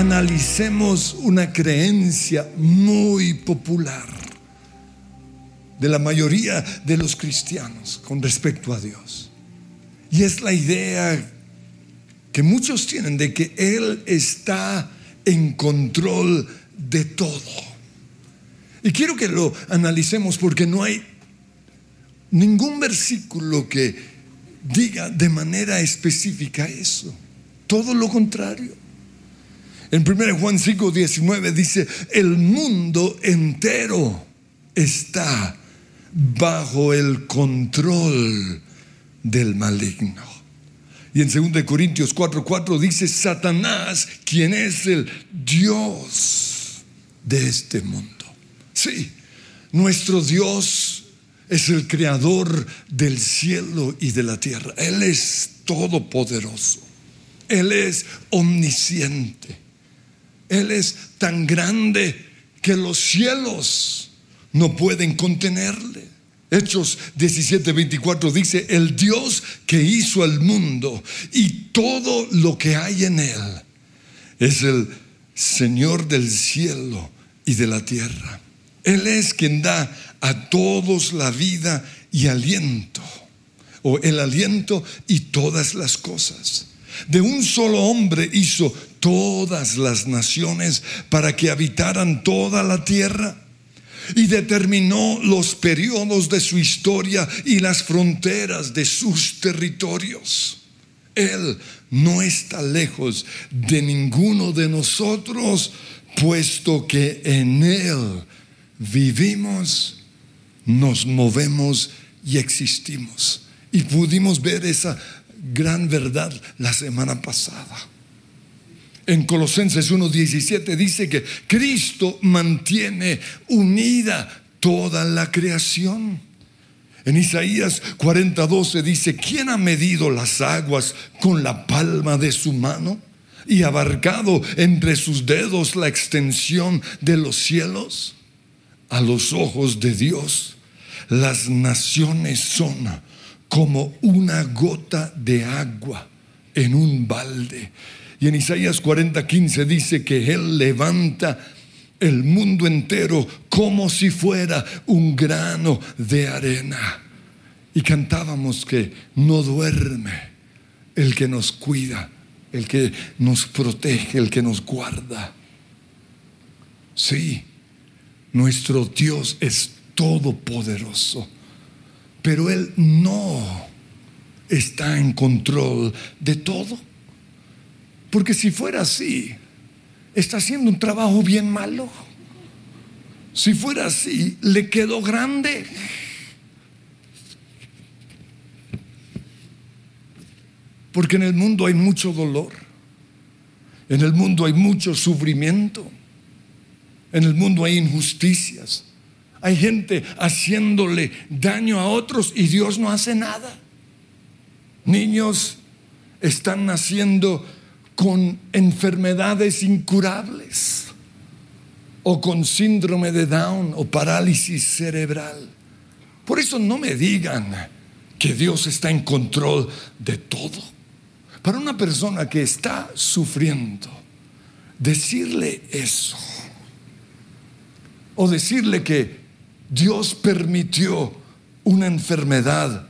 analicemos una creencia muy popular de la mayoría de los cristianos con respecto a Dios. Y es la idea que muchos tienen de que Él está en control de todo. Y quiero que lo analicemos porque no hay ningún versículo que diga de manera específica eso. Todo lo contrario. En 1 Juan 5, 19 dice, el mundo entero está bajo el control del maligno. Y en 2 Corintios 4, 4 dice, Satanás, quien es el Dios de este mundo. Sí, nuestro Dios es el creador del cielo y de la tierra. Él es todopoderoso. Él es omnisciente. Él es tan grande que los cielos no pueden contenerle. Hechos 17:24 dice, el Dios que hizo el mundo y todo lo que hay en él es el Señor del cielo y de la tierra. Él es quien da a todos la vida y aliento, o el aliento y todas las cosas. De un solo hombre hizo todas las naciones para que habitaran toda la tierra y determinó los periodos de su historia y las fronteras de sus territorios. Él no está lejos de ninguno de nosotros, puesto que en Él vivimos, nos movemos y existimos. Y pudimos ver esa gran verdad la semana pasada. En Colosenses 1.17 dice que Cristo mantiene unida toda la creación. En Isaías 40:12 dice, ¿quién ha medido las aguas con la palma de su mano y abarcado entre sus dedos la extensión de los cielos? a los ojos de Dios, las naciones son como una gota de agua en un balde. Y en Isaías 40:15 dice que Él levanta el mundo entero como si fuera un grano de arena. Y cantábamos que no duerme el que nos cuida, el que nos protege, el que nos guarda. Sí, nuestro Dios es todopoderoso, pero Él no está en control de todo. Porque si fuera así, está haciendo un trabajo bien malo. Si fuera así, le quedó grande. Porque en el mundo hay mucho dolor. En el mundo hay mucho sufrimiento. En el mundo hay injusticias. Hay gente haciéndole daño a otros y Dios no hace nada. Niños están naciendo con enfermedades incurables o con síndrome de Down o parálisis cerebral. Por eso no me digan que Dios está en control de todo. Para una persona que está sufriendo, decirle eso o decirle que Dios permitió una enfermedad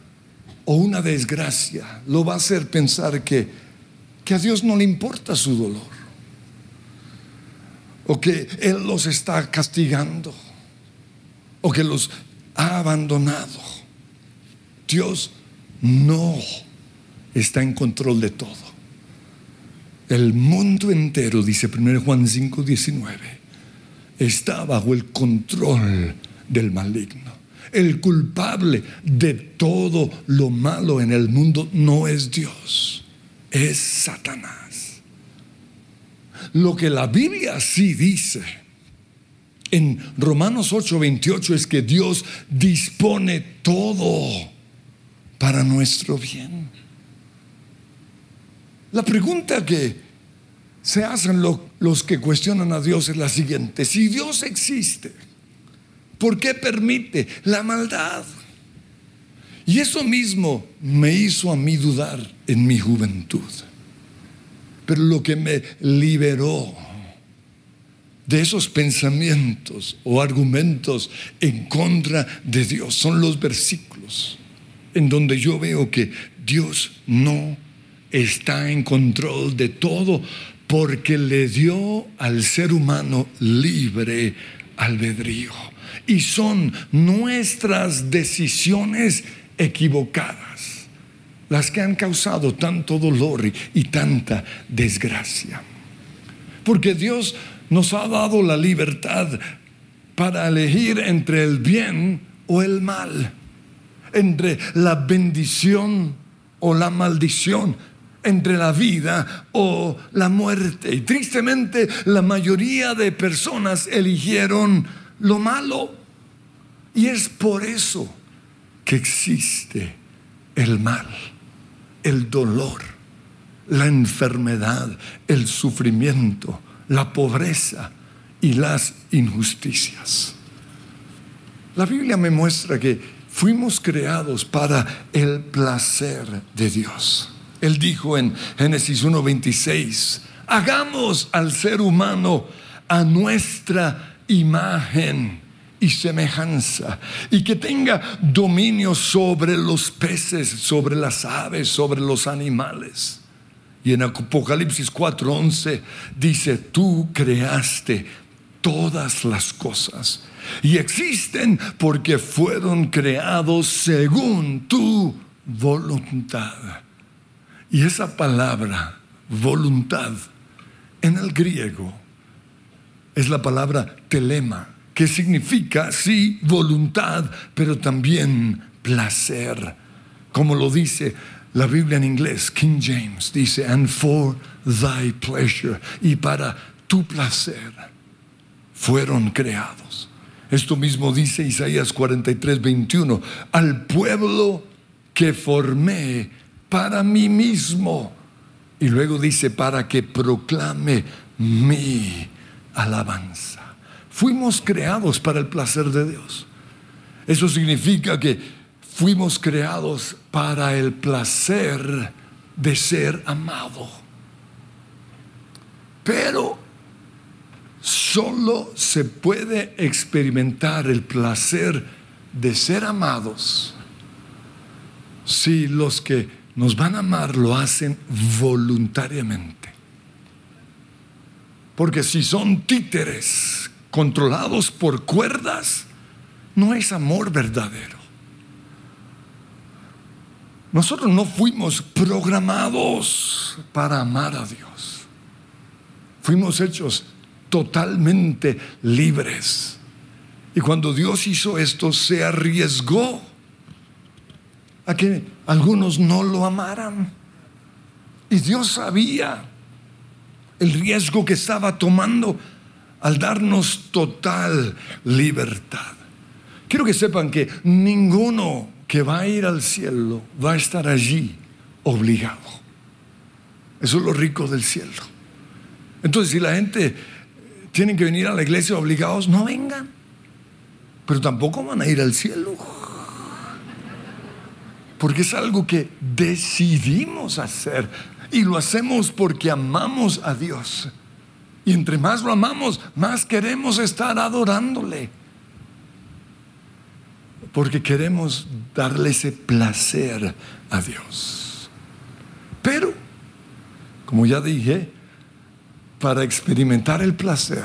o una desgracia, lo va a hacer pensar que, que a Dios no le importa su dolor. O que Él los está castigando. O que los ha abandonado. Dios no está en control de todo. El mundo entero, dice 1 Juan 5, 19 está bajo el control del maligno. El culpable de todo lo malo en el mundo no es Dios, es Satanás. Lo que la Biblia sí dice en Romanos 8:28 es que Dios dispone todo para nuestro bien. La pregunta que se hacen los que cuestionan a Dios es la siguiente. Si Dios existe, ¿por qué permite la maldad? Y eso mismo me hizo a mí dudar en mi juventud. Pero lo que me liberó de esos pensamientos o argumentos en contra de Dios son los versículos en donde yo veo que Dios no está en control de todo porque le dio al ser humano libre albedrío. Y son nuestras decisiones equivocadas las que han causado tanto dolor y, tanta desgracia. Porque Dios nos ha dado la libertad para elegir entre el bien o el mal, entre la bendición o la maldición, entre la vida o la muerte. Y tristemente la mayoría de personas eligieron lo malo. Y es por eso que existe el mal, el dolor, la enfermedad, el sufrimiento, la pobreza y las injusticias. La Biblia me muestra que fuimos creados para el placer de Dios. Él dijo en Génesis 1:26, hagamos al ser humano a nuestra imagen y semejanza y que tenga dominio sobre los peces, sobre las aves, sobre los animales. Y en Apocalipsis 4:11 dice, tú creaste todas las cosas y existen porque fueron creados según tu voluntad. Y esa palabra, voluntad, en el griego es la palabra telema, que significa, sí, voluntad, pero también placer, como lo dice la Biblia en inglés, King James dice, and for thy pleasure, y para tu placer fueron creados. Esto mismo dice Isaías 43, 21, al pueblo que formé para mí mismo. Y luego dice, para que proclame mi alabanza. Fuimos creados para el placer de Dios. Eso significa que fuimos creados para el placer de ser amado. Pero solo se puede experimentar el placer de ser amados si los que nos van a amar lo hacen voluntariamente. Porque si son títeres controlados por cuerdas, no es amor verdadero. Nosotros no fuimos programados para amar a Dios. Fuimos hechos totalmente libres. Y cuando Dios hizo esto, se arriesgó a que algunos no lo amaran. Y Dios sabía el riesgo que estaba tomando al darnos total libertad. Quiero que sepan que ninguno que va a ir al cielo va a estar allí obligado. Eso es lo rico del cielo. Entonces, si la gente tiene que venir a la iglesia obligados, no vengan. Pero tampoco van a ir al cielo. Porque es algo que decidimos hacer. Y lo hacemos porque amamos a Dios. Y entre más lo amamos, más queremos estar adorándole porque queremos darle ese placer a Dios. Pero, como ya dije, para experimentar el placer,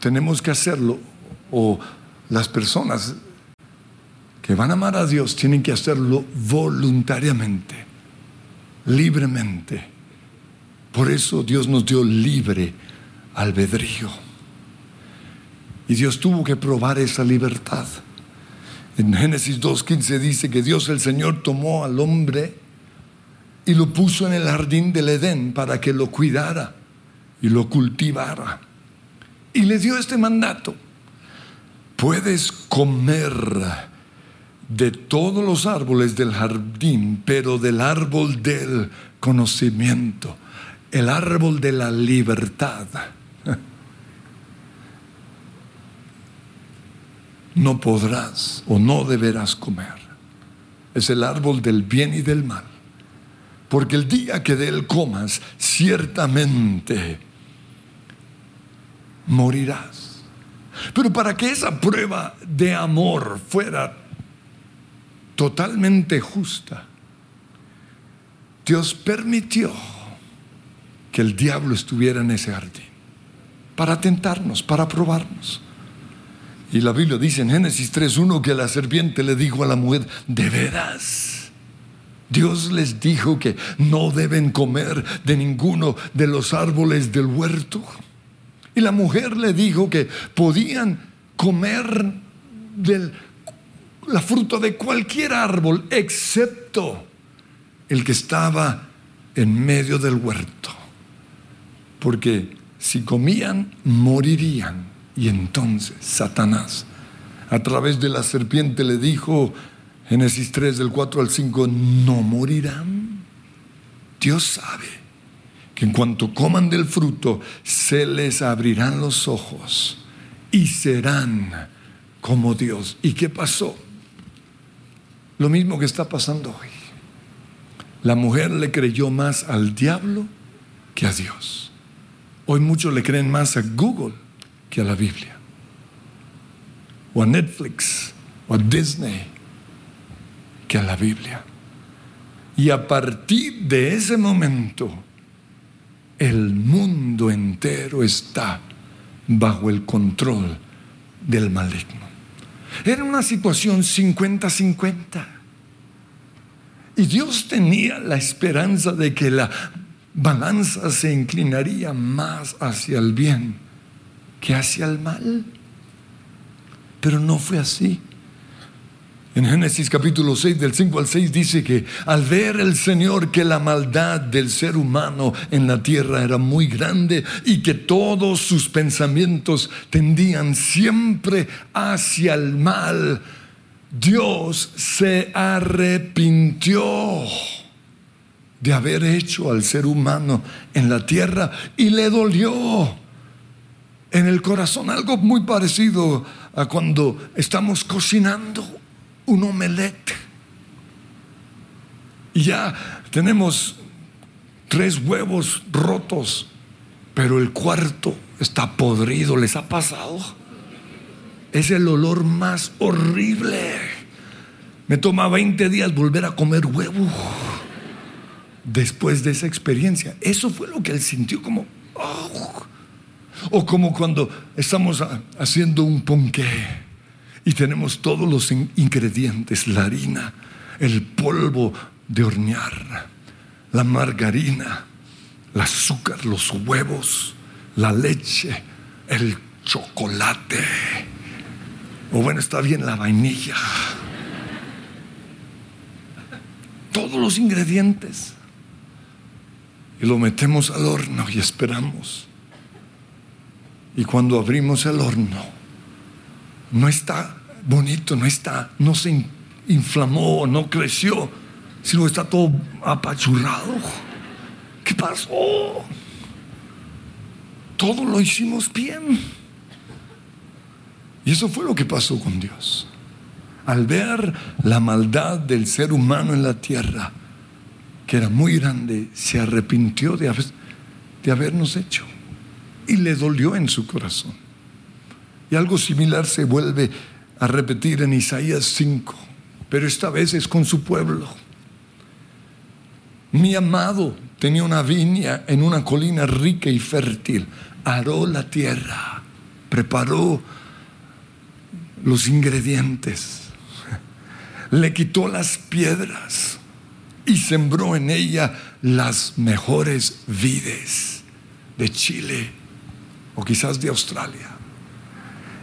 tenemos que hacerlo, o las personas que van a amar a Dios tienen que hacerlo voluntariamente, libremente. Por eso Dios nos dio libre albedrío. Y Dios tuvo que probar esa libertad. En Génesis 2.15 dice que Dios el Señor tomó al hombre y lo puso en el jardín del Edén para que lo cuidara y lo cultivara. Y le dio este mandato. Puedes comer de todos los árboles del jardín, pero del árbol del conocimiento, el árbol de la libertad no podrás o no deberás comer. Es el árbol del bien y del mal. Porque el día que de él comas, ciertamente morirás. Pero para que esa prueba de amor fuera totalmente justa, Dios permitió que el diablo estuviera en ese jardín para tentarnos, para probarnos. Y la Biblia dice en Génesis 3.1 que la serpiente le dijo a la mujer, de veras, Dios les dijo que no deben comer de ninguno de los árboles del huerto. Y la mujer le dijo que podían comer de la fruta de cualquier árbol, excepto el que estaba en medio del huerto. Porque si comían, morirían. Y entonces Satanás, a través de la serpiente, le dijo, Génesis 3 del 4 al 5, no morirán. Dios sabe que en cuanto coman del fruto, se les abrirán los ojos y serán como Dios. ¿Y qué pasó? Lo mismo que está pasando hoy. La mujer le creyó más al diablo que a Dios. Hoy muchos le creen más a Google que a la Biblia, o a Netflix, o a Disney, que a la Biblia. Y a partir de ese momento, el mundo entero está bajo el control del maligno. Era una situación 50-50. Y Dios tenía la esperanza de que la balanza se inclinaría más hacia el bien que hacia el mal. Pero no fue así. En Génesis capítulo 6, del 5 al 6 dice que al ver el Señor que la maldad del ser humano en la tierra era muy grande y que todos sus pensamientos tendían siempre hacia el mal, Dios se arrepintió de haber hecho al ser humano en la tierra y le dolió en el corazón, algo muy parecido a cuando estamos cocinando un omelette. Y ya tenemos tres huevos rotos, pero el cuarto está podrido, ¿les ha pasado? Es el olor más horrible. Me toma 20 días volver a comer huevo después de esa experiencia. Eso fue lo que él sintió como... Oh, o como cuando estamos haciendo un ponqué y tenemos todos los ingredientes, la harina, el polvo de hornear, la margarina, el azúcar, los huevos, la leche, el chocolate. O bueno, está bien la vainilla. Todos los ingredientes. Y lo metemos al horno y esperamos y cuando abrimos el horno, no está bonito, no está, no se inflamó, no creció, sino está todo apachurrado. ¿Qué pasó? Todo lo hicimos bien. Y eso fue lo que pasó con Dios. Al ver la maldad del ser humano en la tierra, que era muy grande, se arrepintió de, de habernos hecho. Y le dolió en su corazón. Y algo similar se vuelve a repetir en Isaías 5, pero esta vez es con su pueblo. Mi amado tenía una viña en una colina rica y fértil, aró la tierra, preparó los ingredientes, le quitó las piedras y sembró en ella las mejores vides de Chile o quizás de Australia.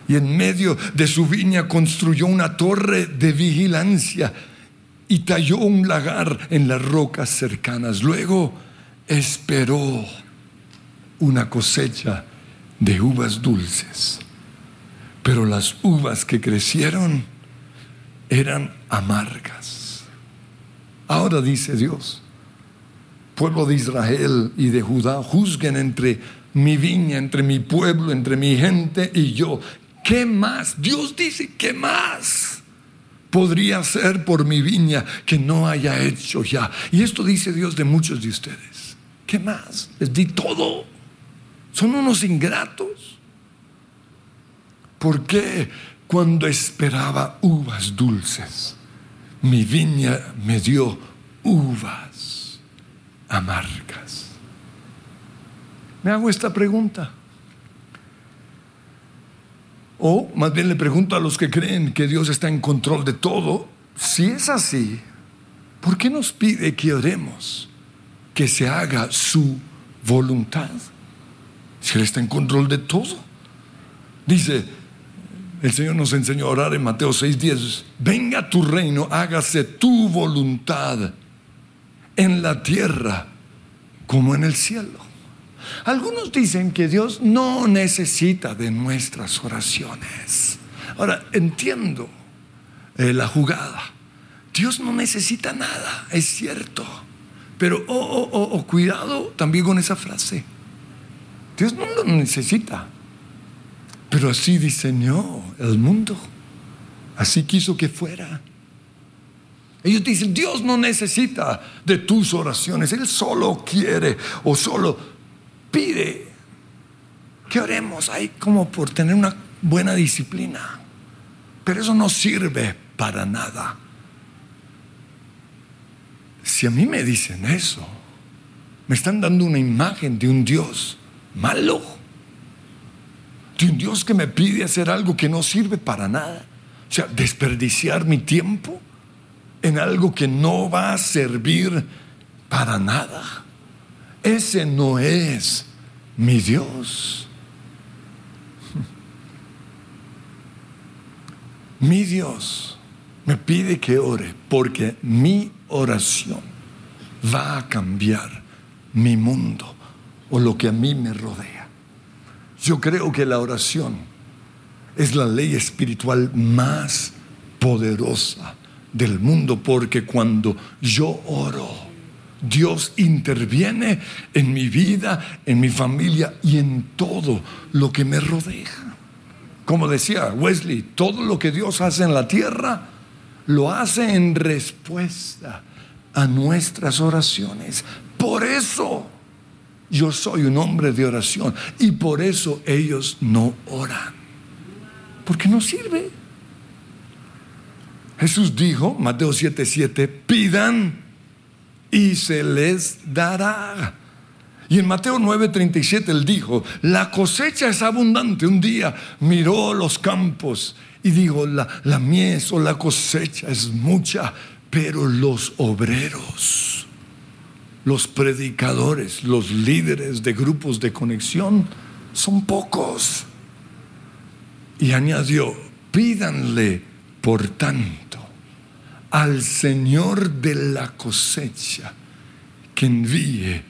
Y en medio de su viña construyó una torre de vigilancia y talló un lagar en las rocas cercanas. Luego esperó una cosecha de uvas dulces. Pero las uvas que crecieron eran amargas. Ahora dice Dios, pueblo de Israel y de Judá, juzguen entre mi viña, entre mi pueblo, entre mi gente y yo. ¿Qué más? Dios dice, ¿qué más? Podría hacer por mi viña que no haya hecho ya. Y esto dice Dios de muchos de ustedes. ¿Qué más? Les di todo. Son unos ingratos. ¿Por qué cuando esperaba uvas dulces, mi viña me dio uvas amargas? Me hago esta pregunta. O más bien le pregunto a los que creen que Dios está en control de todo, si es así, ¿por qué nos pide que oremos que se haga su voluntad? Si Él está en control de todo. Dice, el Señor nos enseñó a orar en Mateo 6:10, venga tu reino, hágase tu voluntad en la tierra como en el cielo. Algunos dicen que Dios no necesita de nuestras oraciones. Ahora, entiendo eh, la jugada. Dios no necesita nada, es cierto. Pero, oh, oh, oh, oh, cuidado también con esa frase. Dios no lo necesita. Pero así diseñó el mundo. Así quiso que fuera. Ellos dicen, Dios no necesita de tus oraciones. Él solo quiere o solo pide que oremos ahí como por tener una buena disciplina. Pero eso no sirve para nada. Si a mí me dicen eso, me están dando una imagen de un Dios malo, de un Dios que me pide hacer algo que no sirve para nada. O sea, desperdiciar mi tiempo en algo que no va a servir para nada. Ese no es mi Dios. Mi Dios me pide que ore porque mi oración va a cambiar mi mundo o lo que a mí me rodea. Yo creo que la oración es la ley espiritual más poderosa del mundo porque cuando yo oro, Dios interviene en mi vida, en mi familia y en todo lo que me rodea. Como decía Wesley, todo lo que Dios hace en la tierra, lo hace en respuesta a nuestras oraciones. Por eso yo soy un hombre de oración y por eso ellos no oran. Porque no sirve. Jesús dijo, Mateo 7:7, pidan y se les dará. Y en Mateo 9:37 él dijo, la cosecha es abundante. Un día miró los campos y dijo, la, la mies o la cosecha es mucha, pero los obreros, los predicadores, los líderes de grupos de conexión son pocos. Y añadió, pídanle por tanto al Señor de la cosecha que envíe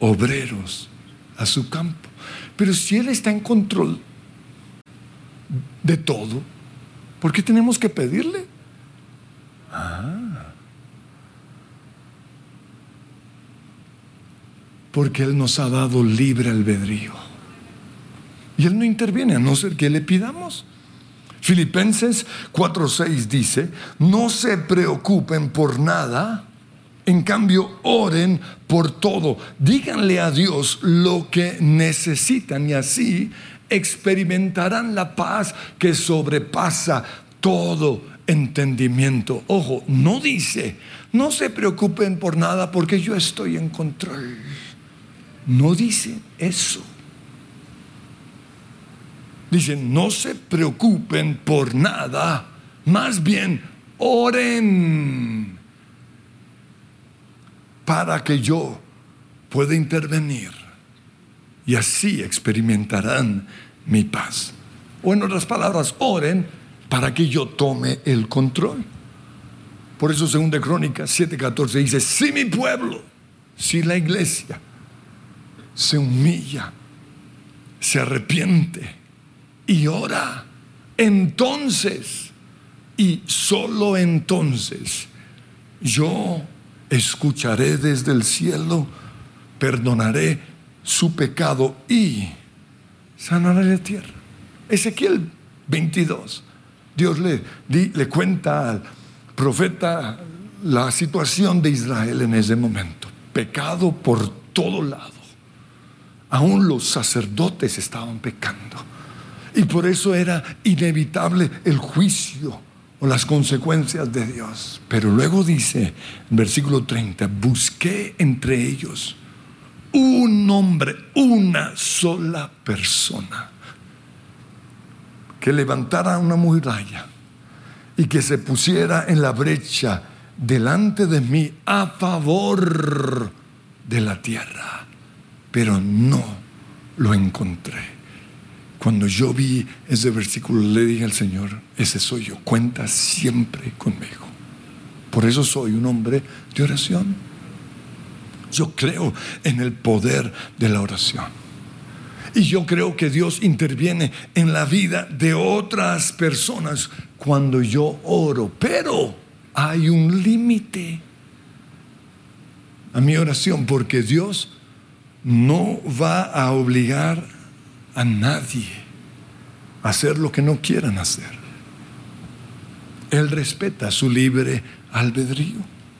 obreros a su campo. Pero si Él está en control de todo, ¿por qué tenemos que pedirle? Porque Él nos ha dado libre albedrío. Y Él no interviene a no ser que le pidamos. Filipenses 4:6 dice, no se preocupen por nada, en cambio oren por todo, díganle a Dios lo que necesitan y así experimentarán la paz que sobrepasa todo entendimiento. Ojo, no dice, no se preocupen por nada porque yo estoy en control. No dice eso. Dicen, no se preocupen por nada, más bien oren para que yo pueda intervenir y así experimentarán mi paz. O en otras palabras, oren para que yo tome el control. Por eso, segunda Crónica 7:14 dice: Si mi pueblo, si la iglesia se humilla, se arrepiente, y ora. Entonces, y solo entonces, yo escucharé desde el cielo, perdonaré su pecado y sanaré la tierra. Ezequiel 22. Dios le, le cuenta al profeta la situación de Israel en ese momento. Pecado por todo lado. Aún los sacerdotes estaban pecando Y por eso era inevitable el juicio o las consecuencias de Dios. Pero luego dice, en versículo 30, busqué entre ellos un hombre, una sola persona, que levantara una muralla y que se pusiera en la brecha delante de mí a favor de la tierra. Pero no lo encontré. Cuando yo vi ese versículo, le dije al Señor, ese soy yo, cuenta siempre conmigo. Por eso soy un hombre de oración. Yo creo en el poder de la oración. Y yo creo que Dios interviene en la vida de otras personas cuando yo oro. Pero hay un límite a mi oración porque Dios no va a obligar a nadie a hacer lo que no quieran hacer. Él respeta su libre albedrío.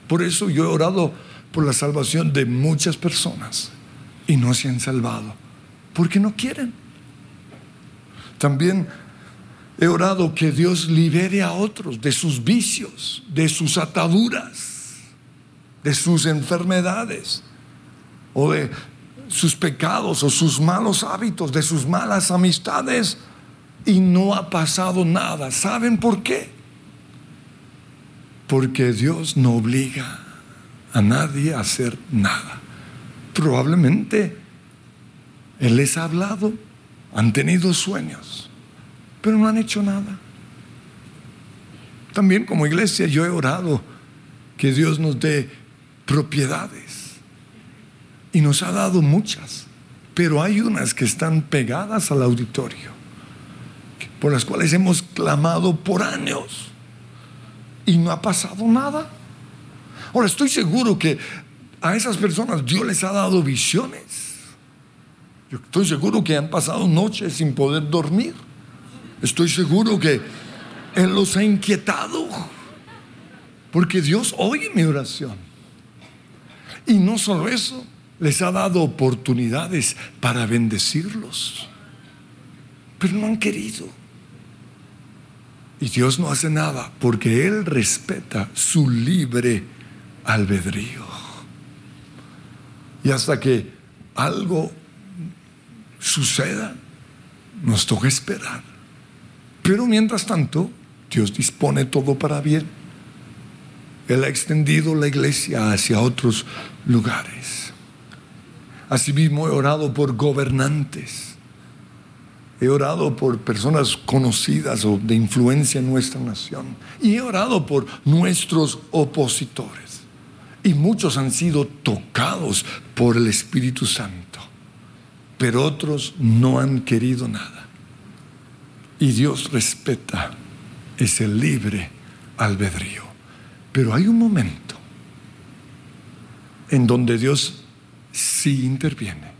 Por eso yo he orado por la salvación de muchas personas y no se han salvado, porque no quieren. También he orado que Dios libere a otros de sus vicios, de sus ataduras, de sus enfermedades o de sus pecados o sus malos hábitos, de sus malas amistades y no ha pasado nada. ¿Saben por qué? Porque Dios no obliga a nadie a hacer nada. Probablemente Él les ha hablado, han tenido sueños, pero no han hecho nada. También como iglesia yo he orado que Dios nos dé propiedades y nos ha dado muchas, pero hay unas que están pegadas al auditorio, por las cuales hemos clamado por años y no ha pasado nada. Ahora estoy seguro que a esas personas Dios les ha dado visiones. Yo estoy seguro que han pasado noches sin poder dormir. Estoy seguro que Él los ha inquietado. Porque Dios oye mi oración. Y no solo eso, les ha dado oportunidades para bendecirlos, pero no han querido. Y Dios no hace nada porque Él respeta su libre albedrío. Y hasta que algo suceda, nos toca esperar. Pero mientras tanto, Dios dispone todo para bien. Él ha extendido la iglesia hacia otros lugares. Asimismo he orado por gobernantes. He orado por personas conocidas o de influencia en nuestra nación. Y he orado por nuestros opositores. Y muchos han sido tocados por el Espíritu Santo. Pero otros no han querido nada. Y Dios respeta ese libre albedrío. Pero hay un momento en donde Dios sí interviene,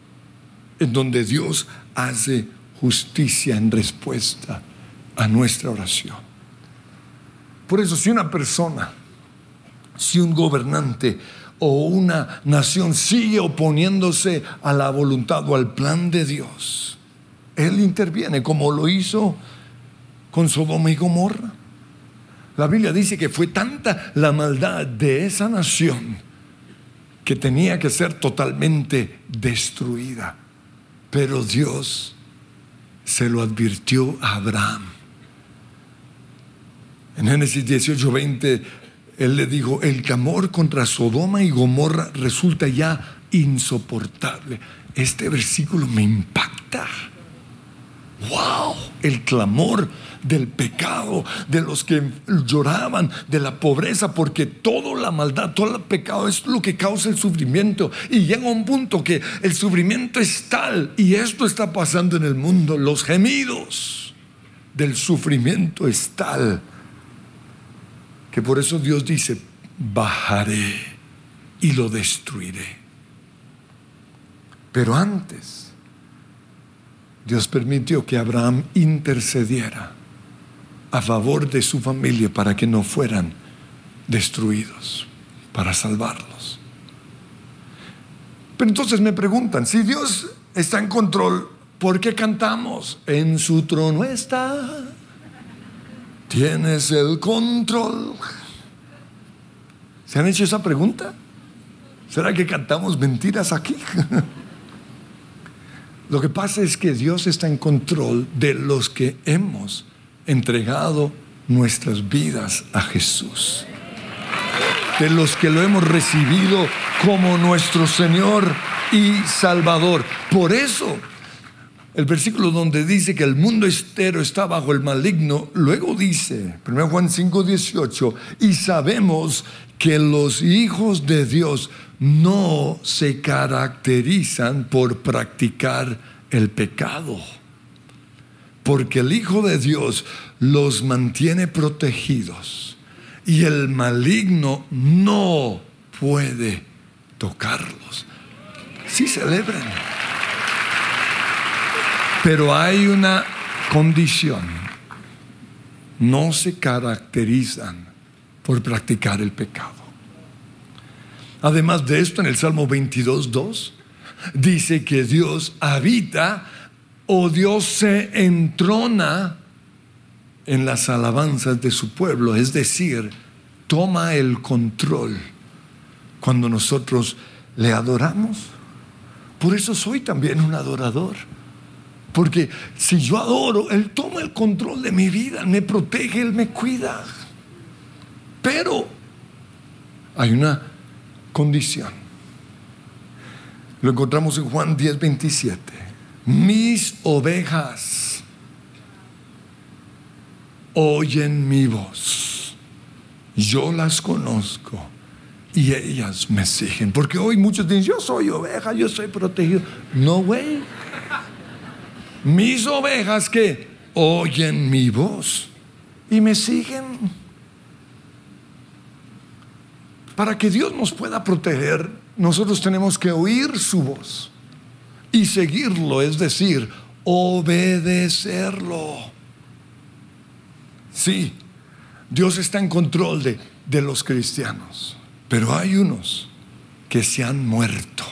en donde Dios hace justicia en respuesta a nuestra oración. Por eso si una persona, si un gobernante o una nación sigue oponiéndose a la voluntad o al plan de Dios, Él interviene como lo hizo con Sodoma y Gomorra. La Biblia dice que fue tanta la maldad de esa nación que tenía que ser totalmente destruida. Pero Dios se lo advirtió a Abraham. En Génesis 18, 20, él le dijo, el clamor contra Sodoma y Gomorra resulta ya insoportable. Este versículo me impacta. ¡Wow! El clamor del pecado, de los que lloraban, de la pobreza, porque toda la maldad, todo el pecado es lo que causa el sufrimiento. Y llega un punto que el sufrimiento es tal, y esto está pasando en el mundo, los gemidos del sufrimiento es tal, que por eso Dios dice, bajaré y lo destruiré. Pero antes, Dios permitió que Abraham intercediera a favor de su familia para que no fueran destruidos, para salvarlos. Pero entonces me preguntan, si Dios está en control ¿Por qué cantamos? En su trono está. Tienes el control. ¿Se han hecho esa pregunta? ¿Será que cantamos mentiras aquí? Lo que pasa es que Dios está en control de los que hemos entregado nuestras vidas a Jesús. De los que lo hemos recibido como nuestro Señor y Salvador. Por eso, el versículo donde dice que el mundo estero está bajo el maligno, luego dice, 1 Juan 5, 18, y sabemos que los hijos de Dios no se caracterizan por practicar el pecado, porque el Hijo de Dios los mantiene protegidos y el maligno no puede tocarlos. Sí celebran, pero hay una condición, no se caracterizan por practicar el pecado. Además de esto, en el Salmo 22, 2, dice que Dios habita o Dios se entrona en las alabanzas de su pueblo, es decir, toma el control cuando nosotros le adoramos. Por eso soy también un adorador. Porque si yo adoro, Él toma el control de mi vida, me protege, Él me cuida. Pero hay una condición. Lo encontramos en Juan 10, 27. Mis ovejas oyen mi voz. Yo las conozco y ellas me siguen. Porque hoy muchos dicen, yo soy oveja, yo soy protegido. No, güey. Mis ovejas que oyen mi voz y me siguen. Para que Dios nos pueda proteger, nosotros tenemos que oír su voz y seguirlo, es decir, obedecerlo. Sí, Dios está en control de, de los cristianos, pero hay unos que se han muerto.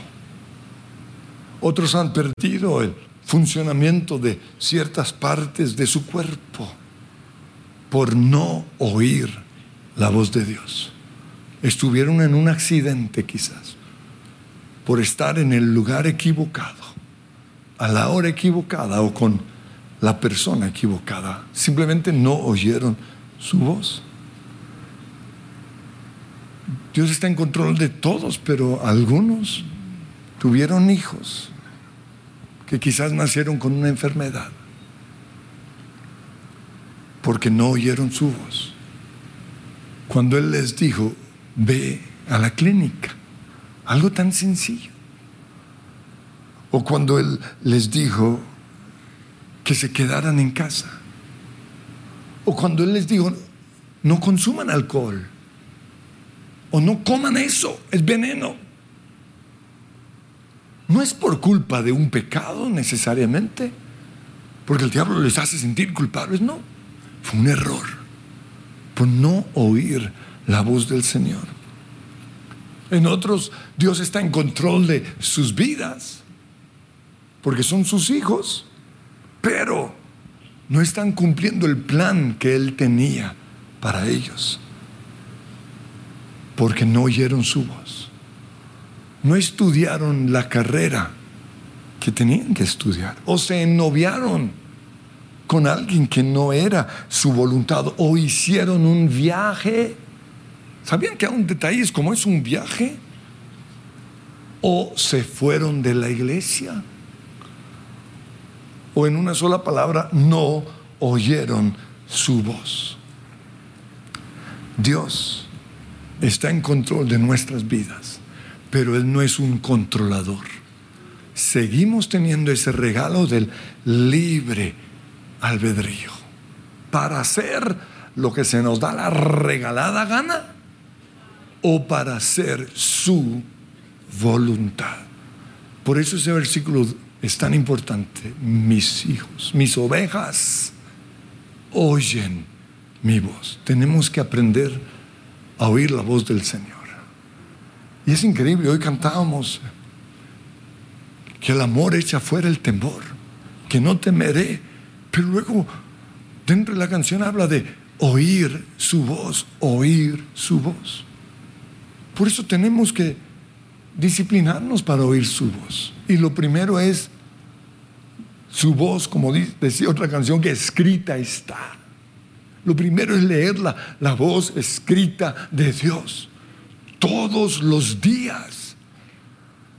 Otros han perdido el funcionamiento de ciertas partes de su cuerpo por no oír la voz de Dios estuvieron en un accidente quizás, por estar en el lugar equivocado, a la hora equivocada o con la persona equivocada. Simplemente no oyeron su voz. Dios está en control de todos, pero algunos tuvieron hijos que quizás nacieron con una enfermedad porque no oyeron su voz. Cuando Él les dijo, ve a la clínica. Algo tan sencillo. O cuando Él les dijo que se quedaran en casa. O cuando Él les dijo, no consuman alcohol. O no coman eso, es veneno. No es por culpa de un pecado necesariamente, porque el diablo les hace sentir culpables, no. Fue un error por no oír la voz del Señor. En otros, Dios está en control de sus vidas, porque son sus hijos, pero no están cumpliendo el plan que Él tenía para ellos, porque no oyeron su voz, no estudiaron la carrera que tenían que estudiar, o se ennoviaron con alguien que no era su voluntad, o hicieron un viaje ¿Sabían que un detalles como es un viaje? O se fueron de la iglesia. O en una sola palabra, no oyeron su voz. Dios está en control de nuestras vidas, pero Él no es un controlador. Seguimos teniendo ese regalo del libre albedrío para hacer lo que se nos da la regalada gana o para hacer su voluntad. Por eso ese versículo es tan importante. Mis hijos, mis ovejas oyen mi voz. Tenemos que aprender a oír la voz del Señor. Y es increíble, hoy cantábamos que el amor echa fuera el temor. que no temeré. Pero luego, dentro de la canción habla de oír su voz, oír su voz. Por eso tenemos que disciplinarnos para oír su voz. Y lo primero es su voz, como decía otra canción, que escrita está. Lo primero es leer la, la voz escrita de Dios todos los días,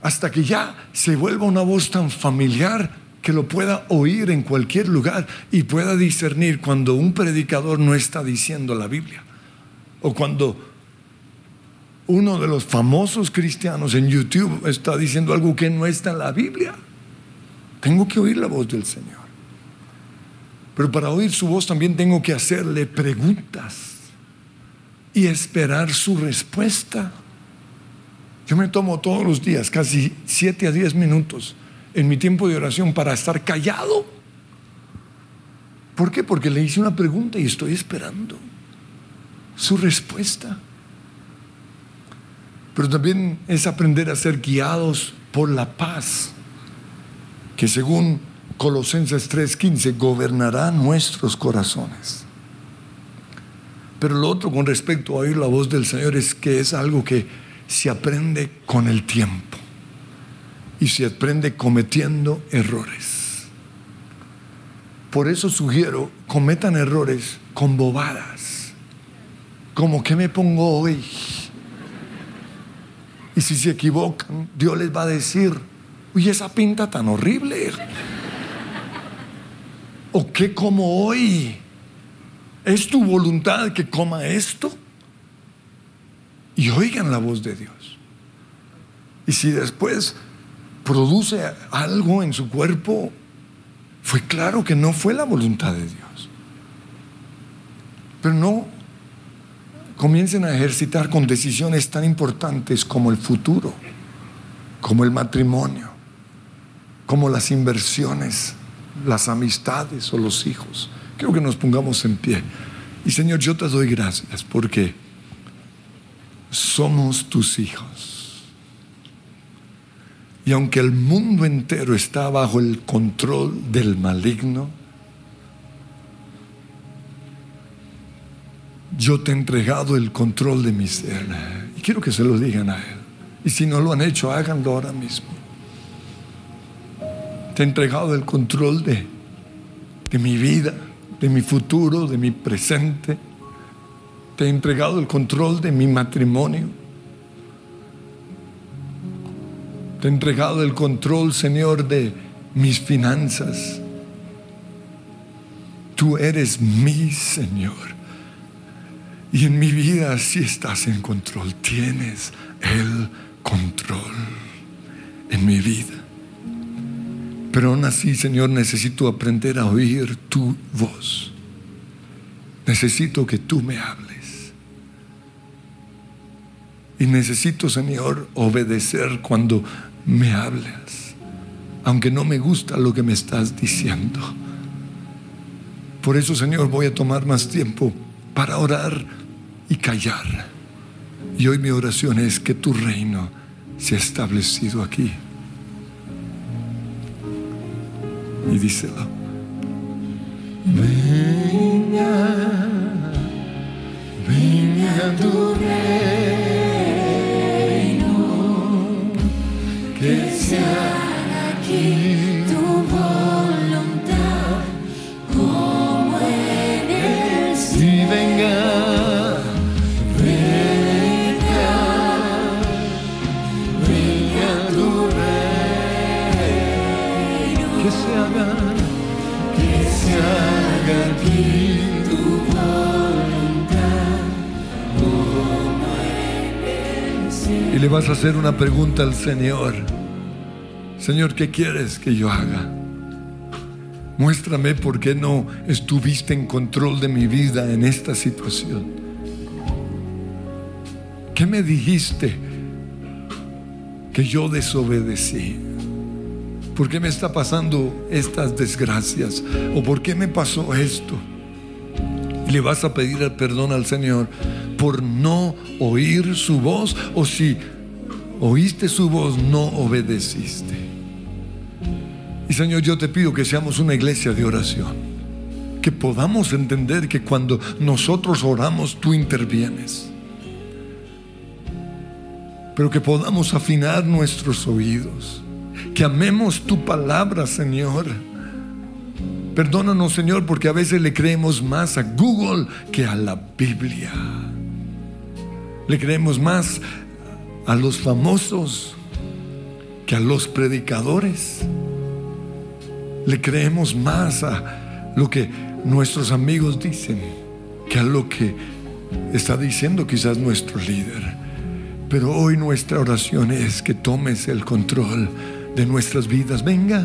hasta que ya se vuelva una voz tan familiar que lo pueda oír en cualquier lugar y pueda discernir cuando un predicador no está diciendo la Biblia o cuando uno de los famosos cristianos en YouTube está diciendo algo que no está en la Biblia. Tengo que oír la voz del Señor. Pero para oír su voz también tengo que hacerle preguntas y esperar su respuesta. Yo me tomo todos los días, casi 7 a 10 minutos en mi tiempo de oración para estar callado. ¿Por qué? Porque le hice una pregunta y estoy esperando su respuesta pero también es aprender a ser guiados por la paz, que según Colosenses 3:15 gobernará nuestros corazones. Pero lo otro con respecto a oír la voz del Señor es que es algo que se aprende con el tiempo y se aprende cometiendo errores. Por eso sugiero, cometan errores con bobadas, como que me pongo hoy y si se equivocan, Dios les va a decir, uy, esa pinta tan horrible. ¿O qué como hoy? ¿Es tu voluntad que coma esto? Y oigan la voz de Dios. Y si después produce algo en su cuerpo, fue claro que no fue la voluntad de Dios. Pero no comiencen a ejercitar con decisiones tan importantes como el futuro, como el matrimonio, como las inversiones, las amistades o los hijos. Quiero que nos pongamos en pie. Y Señor, yo te doy gracias porque somos tus hijos. Y aunque el mundo entero está bajo el control del maligno, yo te he entregado el control de mi ser. Y quiero que se lo digan a Él. Y si no lo han hecho, háganlo ahora mismo. Te he entregado el control de, de mi vida, de mi futuro, de mi presente. Te he entregado el control de mi matrimonio. Te he entregado el control, Señor, de mis finanzas. Tú eres mi Señor. Y en mi vida sí estás en control, tienes el control en mi vida. Pero aún así, Señor, necesito aprender a oír tu voz. Necesito que tú me hables. Y necesito, Señor, obedecer cuando me hables, aunque no me gusta lo que me estás diciendo. Por eso, Señor, voy a tomar más tiempo para orar y callar. Y hoy mi oración es que tu reino sea establecido aquí. Y díselo. Venga, venga tu reino, Y le vas a hacer una pregunta al Señor. Señor, ¿qué quieres que yo haga? Muéstrame por qué no estuviste en control de mi vida en esta situación. ¿Qué me dijiste que yo desobedecí? ¿Por qué me está pasando estas desgracias? ¿O por qué me pasó esto? Y le vas a pedir perdón al Señor por no oír su voz o si oíste su voz no obedeciste. Y Señor, yo te pido que seamos una iglesia de oración. Que podamos entender que cuando nosotros oramos, tú intervienes. Pero que podamos afinar nuestros oídos. Que amemos tu palabra, Señor. Perdónanos, Señor, porque a veces le creemos más a Google que a la Biblia. Le creemos más a los famosos que a los predicadores. Le creemos más a lo que nuestros amigos dicen que a lo que está diciendo quizás nuestro líder. Pero hoy nuestra oración es que tomes el control de nuestras vidas. Venga.